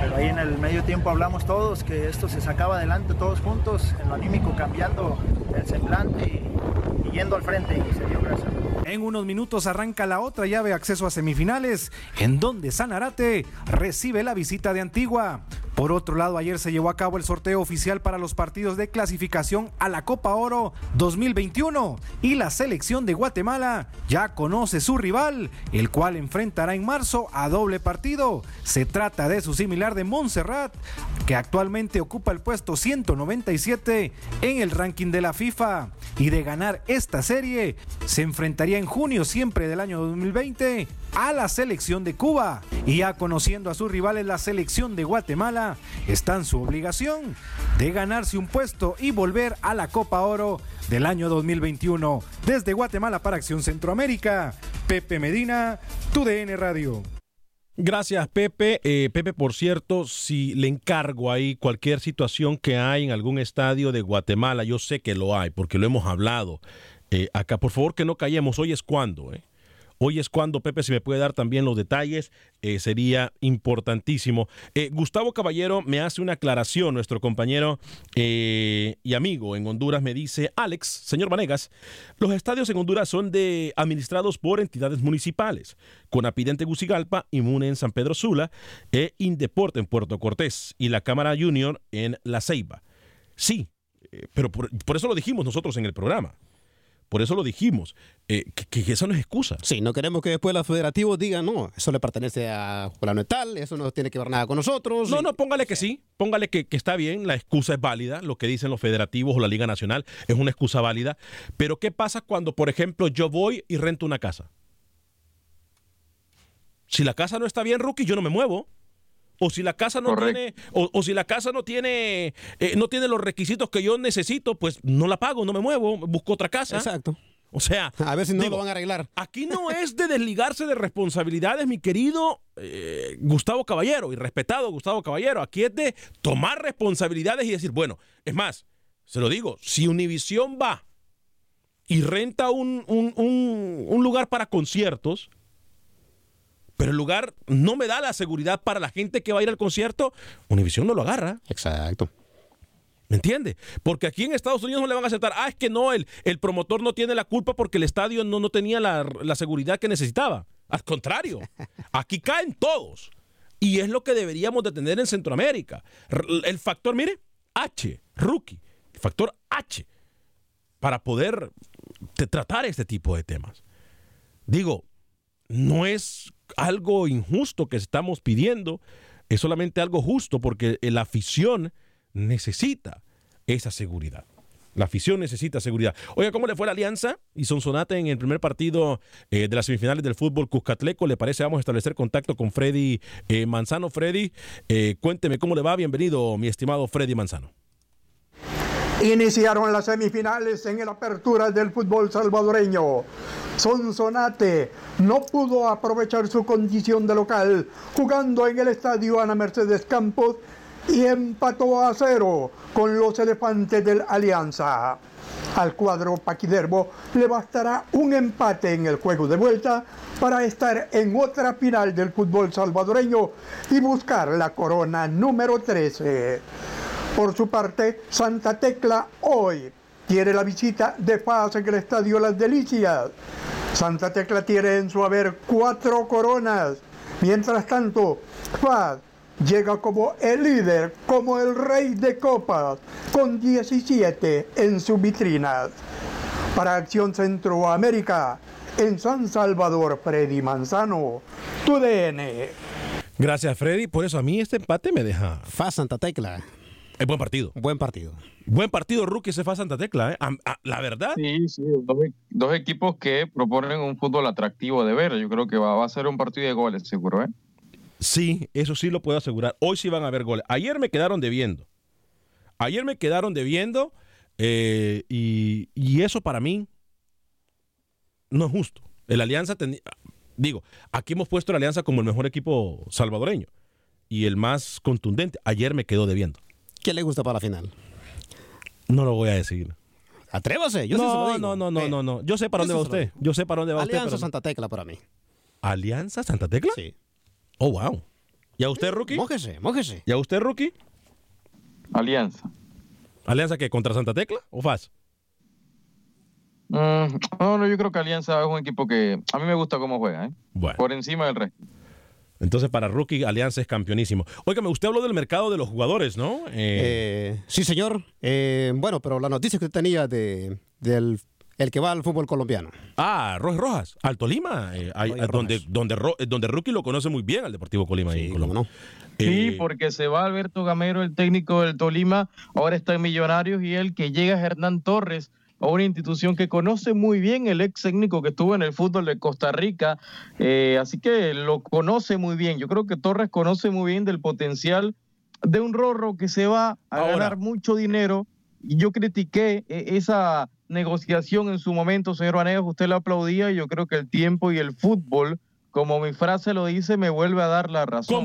pero ahí en el medio tiempo hablamos todos que esto se sacaba adelante todos juntos, en lo anímico cambiando el semblante y, y yendo al frente y se dio gracias. En unos minutos arranca la otra llave acceso a semifinales, en donde Sanarate recibe la visita de Antigua. Por otro lado, ayer se llevó a cabo el sorteo oficial para los partidos de clasificación a la Copa Oro 2021 y la selección de Guatemala ya conoce su rival, el cual enfrentará en marzo a doble partido. Se trata de su similar de Montserrat, que actualmente ocupa el puesto 197 en el ranking de la FIFA. Y de ganar esta serie, se enfrentaría en junio siempre del año 2020 a la selección de Cuba. Y ya conociendo a sus rivales, la selección de Guatemala está en su obligación de ganarse un puesto y volver a la Copa Oro del año 2021. Desde Guatemala para Acción Centroamérica, Pepe Medina, TUDN Radio. Gracias, Pepe. Eh, Pepe, por cierto, si le encargo ahí cualquier situación que hay en algún estadio de Guatemala, yo sé que lo hay, porque lo hemos hablado eh, acá. Por favor, que no callemos. Hoy es cuando, ¿eh? Hoy es cuando, Pepe, si me puede dar también los detalles, eh, sería importantísimo. Eh, Gustavo Caballero me hace una aclaración, nuestro compañero eh, y amigo en Honduras me dice, Alex, señor Vanegas, los estadios en Honduras son de administrados por entidades municipales, Conapid en Tegucigalpa, Inmune en San Pedro Sula e Indeporte en Puerto Cortés y la Cámara Junior en La Ceiba. Sí, pero por, por eso lo dijimos nosotros en el programa. Por eso lo dijimos, eh, que, que eso no es excusa. Sí, no queremos que después los federativos digan, no, eso le pertenece a Fulano Tal, eso no tiene que ver nada con nosotros. No, y- no, póngale que sí, póngale que, que está bien, la excusa es válida, lo que dicen los federativos o la Liga Nacional es una excusa válida, pero ¿qué pasa cuando, por ejemplo, yo voy y rento una casa? Si la casa no está bien, rookie, yo no me muevo. O si la casa no Correcto. tiene, o, o si la casa no tiene, eh, no tiene los requisitos que yo necesito, pues no la pago, no me muevo, busco otra casa. Exacto. O sea, A ver si no digo, lo van a arreglar. Aquí no (laughs) es de desligarse de responsabilidades, mi querido eh, Gustavo Caballero y respetado Gustavo Caballero. Aquí es de tomar responsabilidades y decir, bueno, es más, se lo digo, si Univisión va y renta un, un- un- un lugar para conciertos, pero el lugar no me da la seguridad para la gente que va a ir al concierto, Univisión no lo agarra. Exacto. ¿Me entiende? Porque aquí en Estados Unidos no le van a aceptar, ah, es que no, el, el promotor no tiene la culpa porque el estadio no, no tenía la, la seguridad que necesitaba. Al contrario, (laughs) aquí caen todos. Y es lo que deberíamos de tener en Centroamérica. El factor, mire, H, rookie, el factor H, para poder tratar este tipo de temas. Digo, no es algo injusto que estamos pidiendo, es solamente algo justo porque la afición necesita esa seguridad. La afición necesita seguridad. Oiga, ¿cómo le fue la Alianza y Sonsonate en el primer partido eh, de las semifinales del fútbol Cuscatleco? ¿Le parece? Vamos a establecer contacto con Freddy eh, Manzano. Freddy, eh, cuénteme cómo le va. Bienvenido, mi estimado Freddy Manzano. Iniciaron las semifinales en el apertura del fútbol salvadoreño. Sonsonate no pudo aprovechar su condición de local jugando en el estadio Ana Mercedes Campos y empató a cero con los elefantes del Alianza. Al cuadro paquiderbo le bastará un empate en el juego de vuelta para estar en otra final del fútbol salvadoreño y buscar la corona número 13. Por su parte, Santa Tecla hoy tiene la visita de Paz en el Estadio Las Delicias. Santa Tecla tiene en su haber cuatro coronas. Mientras tanto, Paz llega como el líder, como el rey de copas, con 17 en su vitrina. Para Acción Centroamérica, en San Salvador, Freddy Manzano, tu DN. Gracias, Freddy. Por eso a mí este empate me deja. Fa Santa Tecla. Es buen partido. Buen partido. Buen partido, Rookie, se fue a Santa Tecla. ¿eh? A- a- la verdad. Sí, sí, dos, e- dos equipos que proponen un fútbol atractivo de ver. Yo creo que va, va a ser un partido de goles, seguro, ¿eh? Sí, eso sí lo puedo asegurar. Hoy sí van a haber goles. Ayer me quedaron debiendo. Ayer me quedaron debiendo eh, y, y eso para mí no es justo. El Alianza, teni- digo, aquí hemos puesto la Alianza como el mejor equipo salvadoreño y el más contundente. Ayer me quedó debiendo. ¿Qué le gusta para la final? No lo voy a decir. Atrévase, yo no, sí se lo digo. no, no, no, no, no. Yo sé para dónde va usted. Yo sé para dónde va Alianza usted. pero- Santa Tecla para mí. ¿Alianza Santa Tecla? Sí. Oh, wow. ¿Y a usted, Rookie? Mójese, mójese. ¿Y a usted, Rookie? Alianza. ¿Alianza que contra Santa Tecla o FAS? Mm, no, no, yo creo que Alianza es un equipo que a mí me gusta cómo juega, ¿eh? Bueno. Por encima del resto. Entonces, para Rookie, Alianza es campeonísimo. Óigame, usted habló del mercado de los jugadores, ¿no? Eh, Eh, sí, señor. Eh, bueno, pero la noticia que usted tenía de, del el que va al fútbol colombiano. ah, Roger Rojas, al Tolima, eh, hay- Roger donde, donde, Ro- eh, donde Rookie lo conoce muy bien al Deportivo Colima. ahí en Colombia. Sí, Eh, porque se va Alberto Gamero, el técnico del Tolima, ahora está en Millonarios y el que llega es Hernán Torres a una institución que conoce muy bien el ex técnico que estuvo en el fútbol de Costa Rica, eh, así que lo conoce muy bien. Yo creo que Torres conoce muy bien del potencial de un Rorro que se va a Ahora. ganar mucho dinero. Y yo critiqué eh, esa negociación en su momento, señor Vanegas, usted la aplaudía y yo creo que el tiempo y el fútbol, como mi frase lo dice, me vuelve a dar la razón.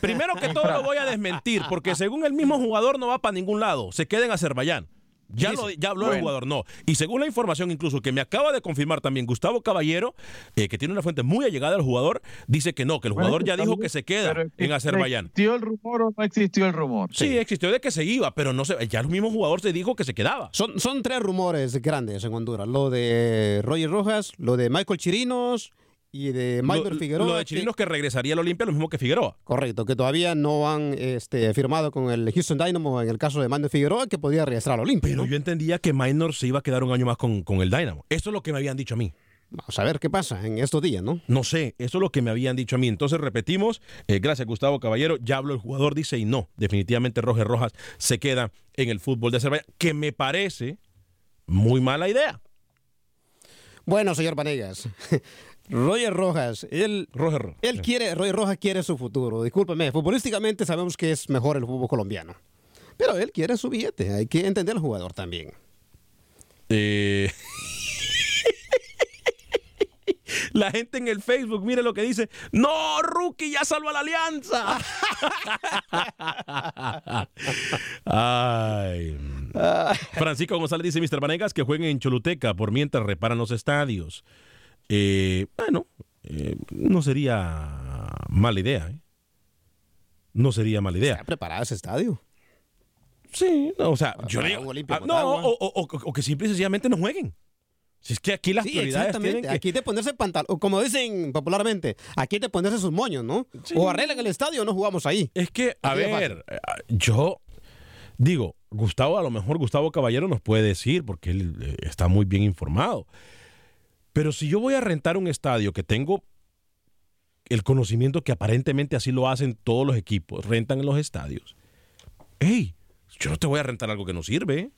Primero que todo lo voy a desmentir, porque según el mismo jugador no va para ningún lado, se queda en Azerbaiyán. Ya, lo, ya habló el jugador, no. Y según la información incluso que me acaba de confirmar también Gustavo Caballero, eh, que tiene una fuente muy allegada al jugador, dice que no, que el Bueno, jugador ya dijo que se queda pero en Azerbaiyán. ¿Existió el rumor o no existió el rumor? Sí, existió de que se iba, pero no sé, ya el mismo jugador se dijo que se quedaba. Son, son tres rumores grandes en Honduras. Lo de Roger Rojas, lo de Michael Chirinos y de Maynor Figueroa. lo de que- Chirinos que regresaría al Olimpia, lo mismo que Figueroa. Correcto, que todavía no han este, firmado con el Houston Dynamo en el caso de Maynor Figueroa, que podía regresar al Olimpia. Pero yo entendía que Minor se iba a quedar un año más con, con el Dynamo. Eso es lo que me habían dicho a mí. Vamos a ver qué pasa en estos días, ¿no? No sé, eso es lo que me habían dicho a mí. Entonces repetimos, eh, gracias Gustavo Caballero, ya habló el jugador, dice y no, definitivamente Roger Rojas se queda en el fútbol de Azerbaiyán, que me parece muy mala idea. Bueno, señor Vanegas. Roger Rojas, él, Roger, él quiere, Roger Rojas quiere su futuro. Discúlpeme, futbolísticamente sabemos que es mejor el fútbol colombiano. Pero él quiere su billete, hay que entender al jugador también. Eh, (laughs) La gente en el Facebook, mire lo que dice. No, Rookie ya salva la alianza. (laughs) Ay. Francisco González dice, Mr. Vanegas, que jueguen en Choluteca por mientras reparan los estadios. Eh, bueno, eh, no sería mala idea. ¿eh? No sería mala idea. ¿Está preparado ese estadio? Sí, no, o sea, yo Para digo, un Olimpia ah, no, o, o- o- o que simple y sencillamente no jueguen. Si es que aquí las Sí, prioridades exactamente. tienen que... Aquí de ponerse pantalón, como dicen popularmente, aquí de ponerse sus moños, ¿no? O arreglan el estadio o no jugamos ahí. Es que, a de ver, eh, yo digo, Gustavo, a lo mejor Gustavo Caballero nos puede decir, porque él está muy bien informado. Pero si yo voy a rentar un estadio que tengo el conocimiento que aparentemente así lo hacen todos los equipos, rentan en los estadios. Hey, yo no te voy a rentar algo que no sirve.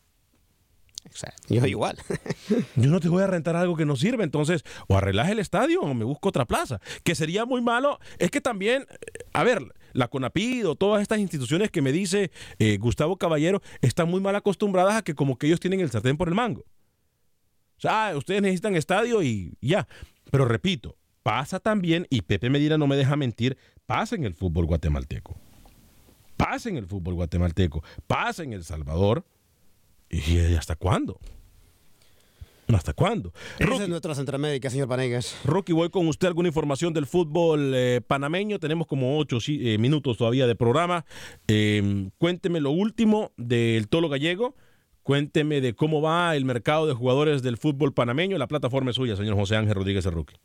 Exacto. Yo igual. (laughs) Yo no te voy a rentar algo que no sirve. Entonces, o arreglas el estadio o me busco otra plaza. Que sería muy malo. Es que también, eh, a ver, la CONAPID o todas estas instituciones que me dice eh, Gustavo Caballero están muy mal acostumbradas a que como que ellos tienen el sartén por el mango. Sea, ah, ustedes necesitan estadio y ya. Pero repito, pasa también, y Pepe Medina no me deja mentir, pasa en el fútbol guatemalteco. Pasa en el fútbol guatemalteco. Pasa en El Salvador. ¿Y hasta cuándo? ¿Hasta cuándo? Esa es nuestra Centroamérica, señor Panegas. Rocky, voy con usted alguna información del fútbol eh, panameño. Tenemos como ocho sí, eh, minutos todavía de programa. Eh, cuénteme lo último del Tolo Gallego. Cuénteme de cómo va el mercado de jugadores del fútbol panameño. La plataforma es suya, señor José Ángel Rodríguez Rookie.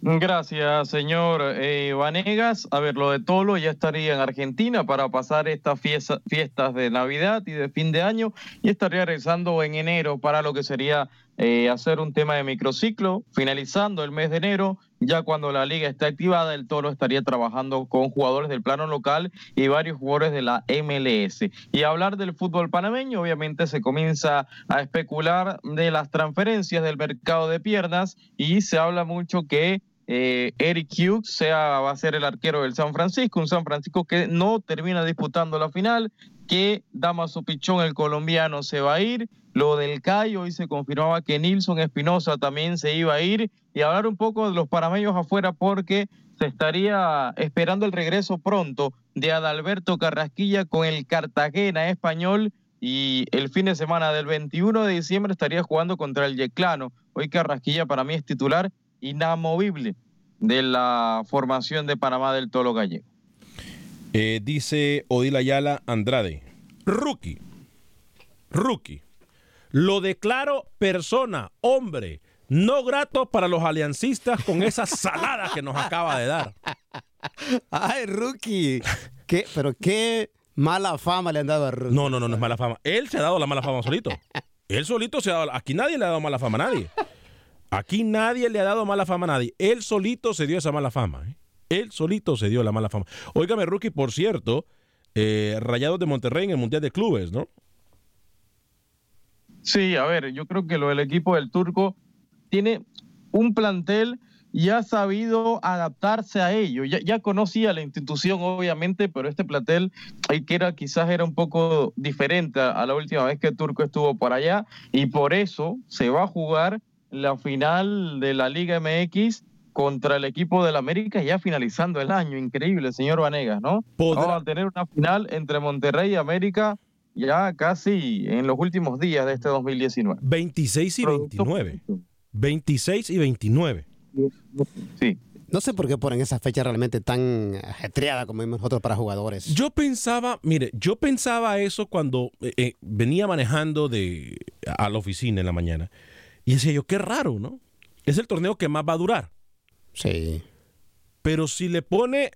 Gracias, señor eh, Vanegas. A ver, lo de Tolo ya estaría en Argentina para pasar estas fiesta- fiestas de Navidad y de fin de año y estaría regresando en enero para lo que sería eh, hacer un tema de microciclo, finalizando el mes de enero. Ya cuando la liga esté activada, el Toro estaría trabajando con jugadores del plano local y varios jugadores de la MLS. Y hablar del fútbol panameño, obviamente se comienza a especular de las transferencias del mercado de piernas y se habla mucho que eh, Eric Hughes sea, va a ser el arquero del San Francisco, un San Francisco que no termina disputando la final, que Damaso Pichón, el colombiano, se va a ir. Lo del Cayo, hoy se confirmaba que Nilson Espinosa también se iba a ir. Y hablar un poco de los parameños afuera porque se estaría esperando el regreso pronto de Adalberto Carrasquilla con el Cartagena español y el fin de semana del 21 de diciembre estaría jugando contra el Yeclano. Hoy Carrasquilla para mí es titular inamovible de la formación de Panamá del Tolo Gallego. Eh, dice Odil Ayala Andrade, rookie, rookie, lo declaro persona, hombre, no grato para los aliancistas con esa salada que nos acaba de dar. (laughs) Ay, rookie. ¿Qué? Pero qué mala fama le han dado a rookie. No, no, no, no es mala fama. Él se ha dado la mala fama solito. Él solito se ha dado. Aquí nadie le ha dado mala fama a nadie. Aquí nadie le ha dado mala fama a nadie. Él solito se dio esa mala fama. ¿eh? Él solito se dio la mala fama. Óigame, rookie, por cierto, eh, Rayados de Monterrey en el Mundial de Clubes, ¿no? Sí, a ver, yo creo que lo del equipo del turco tiene un plantel y ha sabido adaptarse a ello. Ya, conocía la institución, obviamente, pero este plantel el que era, quizás era un poco diferente a, a la última vez que Turco estuvo por allá y por eso se va a jugar la final de la Liga MX contra el equipo del América ya finalizando el año. Increíble, señor Vanegas, ¿no? Podrá- Vamos a tener una final entre Monterrey y América ya casi en los últimos días de este 2019. 26 y 29. 26 y 29. Sí. No sé por qué ponen esa fecha realmente tan ajetreada como vimos nosotros para jugadores. Yo pensaba, mire, yo pensaba eso cuando eh, eh, venía manejando de, a la oficina en la mañana. Y decía yo, qué raro, ¿no? Es el torneo que más va a durar. Sí. Pero si le pone.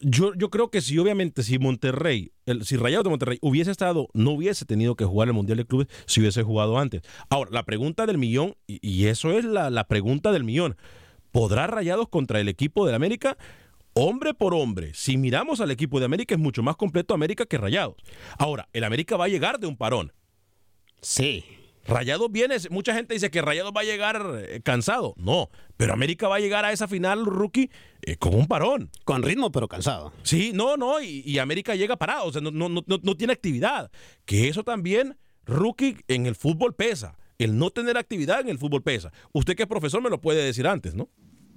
Yo, yo creo que si obviamente si Monterrey, el, si Rayados de Monterrey hubiese estado, no hubiese tenido que jugar el Mundial de Clubes si hubiese jugado antes. Ahora, la pregunta del millón, y, y eso es la, la pregunta del millón, ¿podrá Rayados contra el equipo de América? Hombre por hombre, si miramos al equipo de América es mucho más completo América que Rayados. Ahora, el América va a llegar de un parón. Sí. Rayados viene, mucha gente dice que Rayados va a llegar eh, cansado. No, pero América va a llegar a esa final rookie eh, con un parón. Con ritmo, pero cansado. Sí, no, no, y, y América llega parado, o sea, no, no, no, no tiene actividad. Que eso también, rookie, en el fútbol pesa. El no tener actividad en el fútbol pesa. Usted que es profesor me lo puede decir antes, ¿no?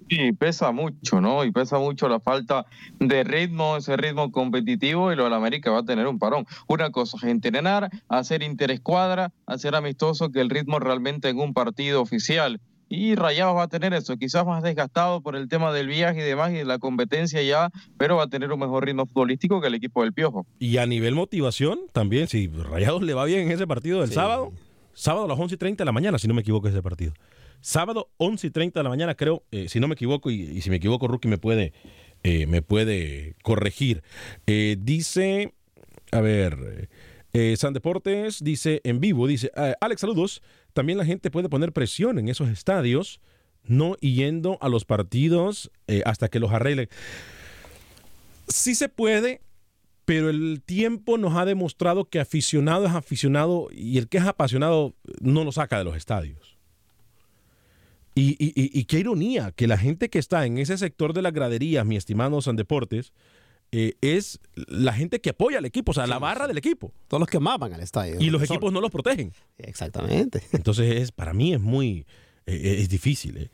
Sí, pesa mucho, ¿no? Y pesa mucho la falta de ritmo, ese ritmo competitivo, y lo del América va a tener un parón. Una cosa es entrenar, hacer interescuadra, hacer amistoso, que el ritmo realmente en un partido oficial. Y Rayados va a tener eso, quizás más desgastado por el tema del viaje y demás y de la competencia ya, pero va a tener un mejor ritmo futbolístico que el equipo del Piojo. Y a nivel motivación, también, si Rayados le va bien en ese partido del sábado, sábado a las 11 y 30 de la mañana, si no me equivoco, ese partido. Sábado, 11 y 30 de la mañana, creo, eh, si no me equivoco, y, si me equivoco, Rookie me puede, eh, me puede corregir. Eh, dice, a ver, San Deportes dice en vivo, dice, "Ah, Alex, saludos. También la gente puede poner presión en esos estadios, no yendo a los partidos hasta que los arreglen. Sí se puede, pero el tiempo nos ha demostrado que aficionado es aficionado y el que es apasionado no lo saca de los estadios. Y, y- y- qué ironía que la gente que está en ese sector de las graderías, mi estimado San Deportes, eh, es la gente que apoya al equipo, o sea, la barra del equipo. Todos los que amaban al estadio. Y los equipos no los protegen. Exactamente. Entonces, es, para mí es muy. eh, es difícil. Eh.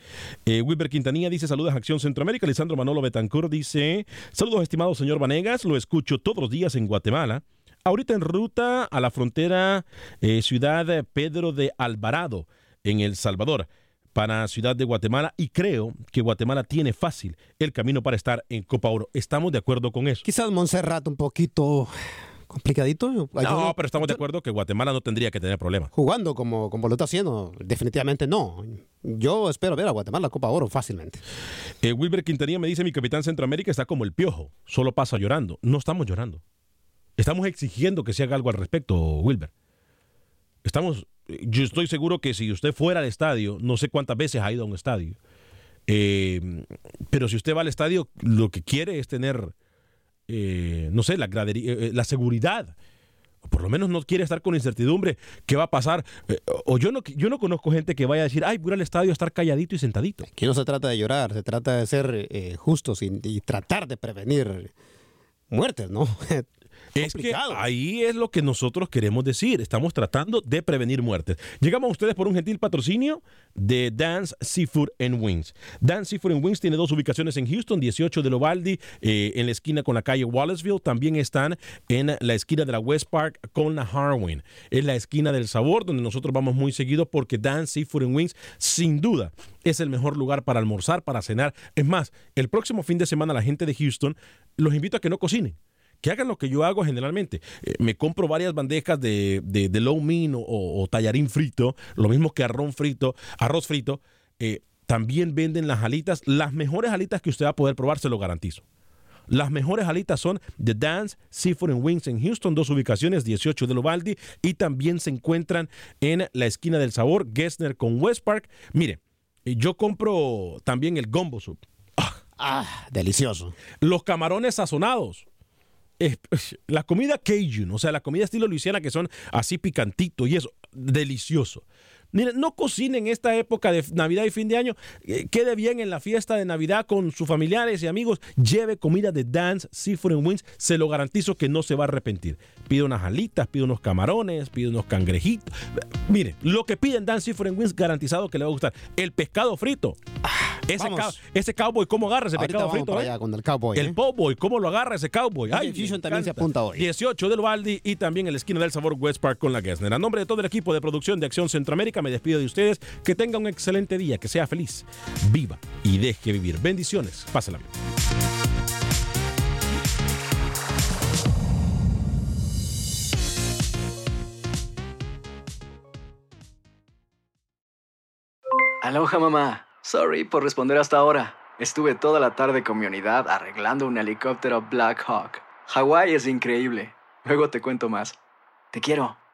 Eh, Wilber Quintanilla dice: Saludos, Acción Centroamérica. Lisandro Manolo Betancourt dice: Saludos, estimado señor Vanegas. Lo escucho todos los días en Guatemala. Ahorita en ruta a la frontera eh, Ciudad Pedro de Alvarado, en El Salvador, para Ciudad de Guatemala. Y creo que Guatemala tiene fácil el camino para estar en Copa Oro. ¿Estamos de acuerdo con eso? Quizás Montserrat un poquito complicadito. No, pero estamos de acuerdo que Guatemala no tendría que tener problemas. Jugando como, como lo está haciendo, definitivamente no. Yo espero ver a Guatemala la Copa Oro fácilmente. Eh, Wilber Quintanilla me dice, mi capitán Centroamérica está como el piojo, solo pasa llorando. No estamos llorando. Estamos exigiendo que se haga algo al respecto, Wilber. Estamos, yo estoy seguro que si usted fuera al estadio, no sé cuántas veces ha ido a un estadio, eh, pero si usted va al estadio, lo que quiere es tener, eh, no sé, la, gradería- eh, la seguridad. Por lo menos no quiere estar con incertidumbre. ¿Qué va a pasar? O yo no, yo no conozco gente que vaya a decir, ay, voy al estadio a estar calladito y sentadito. Aquí no se trata de llorar, se trata de ser justos y, y tratar de prevenir muertes, ¿no? (laughs) Es que ahí es lo que nosotros queremos decir. Estamos tratando de prevenir muertes. Llegamos a ustedes por un gentil patrocinio de Dance Seafood and Wings. Dance Seafood and Wings tiene dos ubicaciones en Houston, 18 de Lovaldi, eh, en la esquina con la calle Wallaceville. También están en la esquina de la West Park con la Harwin. Es la esquina del sabor donde nosotros vamos muy seguido porque Dance Seafood and Wings, sin duda, es el mejor lugar para almorzar, para cenar. Es más, el próximo fin de semana la gente de Houston los invito a que no cocinen que hagan lo que yo hago generalmente. Eh, me compro varias bandejas de, de, de low mean o, o, tallarín frito, lo mismo que arroz frito, arroz frito. Eh, también venden las alitas, las mejores alitas que usted va a poder probar, se lo garantizo. Las mejores alitas son The Dance, Seafood and Wings en Houston, dos ubicaciones, 18 de Lovaldi, y también se encuentran en la esquina del sabor, Gessner con West Park. Mire, yo compro también el gumbo soup. Ah, delicioso. Los camarones sazonados la comida Cajun, o sea, la comida estilo Luisiana que son así picantito y eso, delicioso. Miren, no cocinen esta época de Navidad y fin de año. Eh, quede bien en la fiesta de Navidad con sus familiares y amigos. Lleve comida de Dance, Seafood and Wings. Se lo garantizo que no se va a arrepentir. Pide unas alitas, pide unos camarones, pide unos cangrejitos. Miren, lo que piden Dance, Seafood and Wings garantizado que le va a gustar. El pescado frito. Ese, cow, ese cowboy, ¿cómo agarra ese Ahorita pescado frito? eh? allá con el cowboy. El ¿eh? cowboy, ¿cómo lo agarra ese cowboy? Ay, Fusion también se apunta hoy. 18 del Valdi y también en la esquina del sabor West Park con la Gessner. A nombre de todo el equipo de producción de Acción Centroamérica, me despido de ustedes. Que tenga un excelente día, que sea feliz, viva y deje vivir. Bendiciones. Pásala bien. Aloha mamá. Sorry por responder hasta ahora. Estuve toda la tarde con mi unidad arreglando un helicóptero Black Hawk. Hawái es increíble. Luego te cuento más. Te quiero.